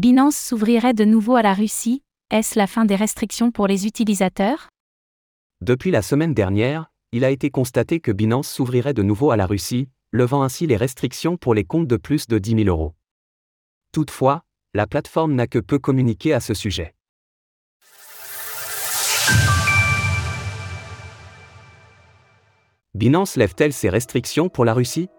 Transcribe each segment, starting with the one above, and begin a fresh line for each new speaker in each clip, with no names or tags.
Binance s'ouvrirait de nouveau à la Russie, est-ce la fin des restrictions pour les utilisateurs?
Depuis la semaine dernière, il a été constaté que Binance s'ouvrirait de nouveau à la Russie, levant ainsi les restrictions pour les comptes de plus de 10 000 euros. Toutefois, la plateforme n'a que peu communiqué à ce sujet. Binance lève-t-elle ses restrictions pour la Russie?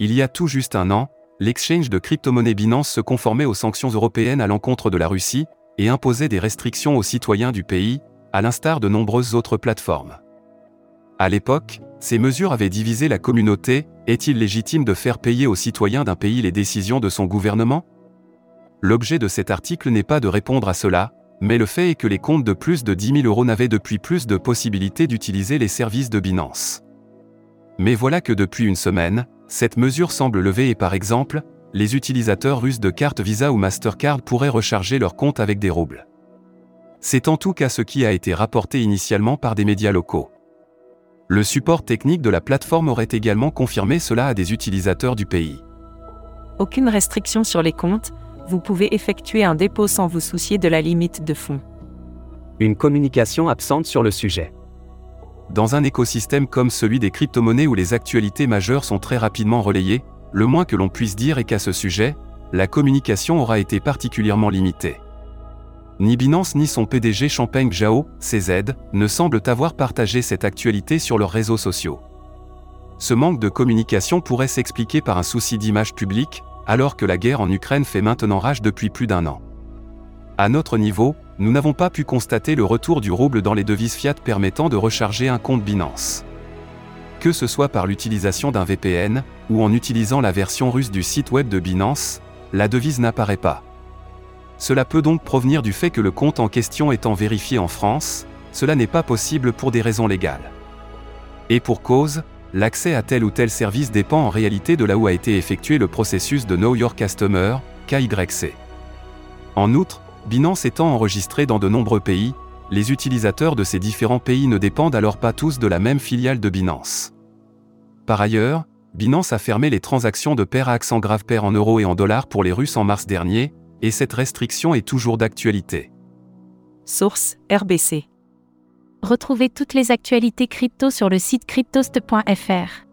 Il y a tout juste un an, l'exchange de crypto-monnaies Binance se conformait aux sanctions européennes à l'encontre de la Russie et imposait des restrictions aux citoyens du pays, à l'instar de nombreuses autres plateformes. À l'époque, ces mesures avaient divisé la communauté, est-il légitime de faire payer aux citoyens d'un pays les décisions de son gouvernement? L'objet de cet article n'est pas de répondre à cela, mais le fait est que les comptes de plus de 10 000 euros n'avaient depuis plus de possibilités d'utiliser les services de Binance. Mais voilà que depuis une semaine, cette mesure semble levée et par exemple, les utilisateurs russes de cartes Visa ou Mastercard pourraient recharger leur compte avec des roubles. C'est en tout cas ce qui a été rapporté initialement par des médias locaux. Le support technique de la plateforme aurait également confirmé cela à des utilisateurs du pays.
Aucune restriction sur les comptes, vous pouvez effectuer un dépôt sans vous soucier de la limite de fonds.
Une communication absente sur le sujet.
Dans un écosystème comme celui des crypto-monnaies où les actualités majeures sont très rapidement relayées, le moins que l'on puisse dire est qu'à ce sujet, la communication aura été particulièrement limitée. Ni Binance ni son PDG Champagne Zhao, CZ, ne semblent avoir partagé cette actualité sur leurs réseaux sociaux. Ce manque de communication pourrait s'expliquer par un souci d'image publique, alors que la guerre en Ukraine fait maintenant rage depuis plus d'un an. À notre niveau, nous n'avons pas pu constater le retour du rouble dans les devises fiat permettant de recharger un compte Binance. Que ce soit par l'utilisation d'un VPN, ou en utilisant la version russe du site web de Binance, la devise n'apparaît pas. Cela peut donc provenir du fait que le compte en question étant vérifié en France, cela n'est pas possible pour des raisons légales. Et pour cause, l'accès à tel ou tel service dépend en réalité de là où a été effectué le processus de Know Your Customer, KYC. En outre, Binance étant enregistré dans de nombreux pays, les utilisateurs de ces différents pays ne dépendent alors pas tous de la même filiale de Binance. Par ailleurs, Binance a fermé les transactions de pair à accent grave pair en euros et en dollars pour les Russes en mars dernier, et cette restriction est toujours d'actualité.
Source RBC.
Retrouvez toutes les actualités crypto sur le site cryptost.fr.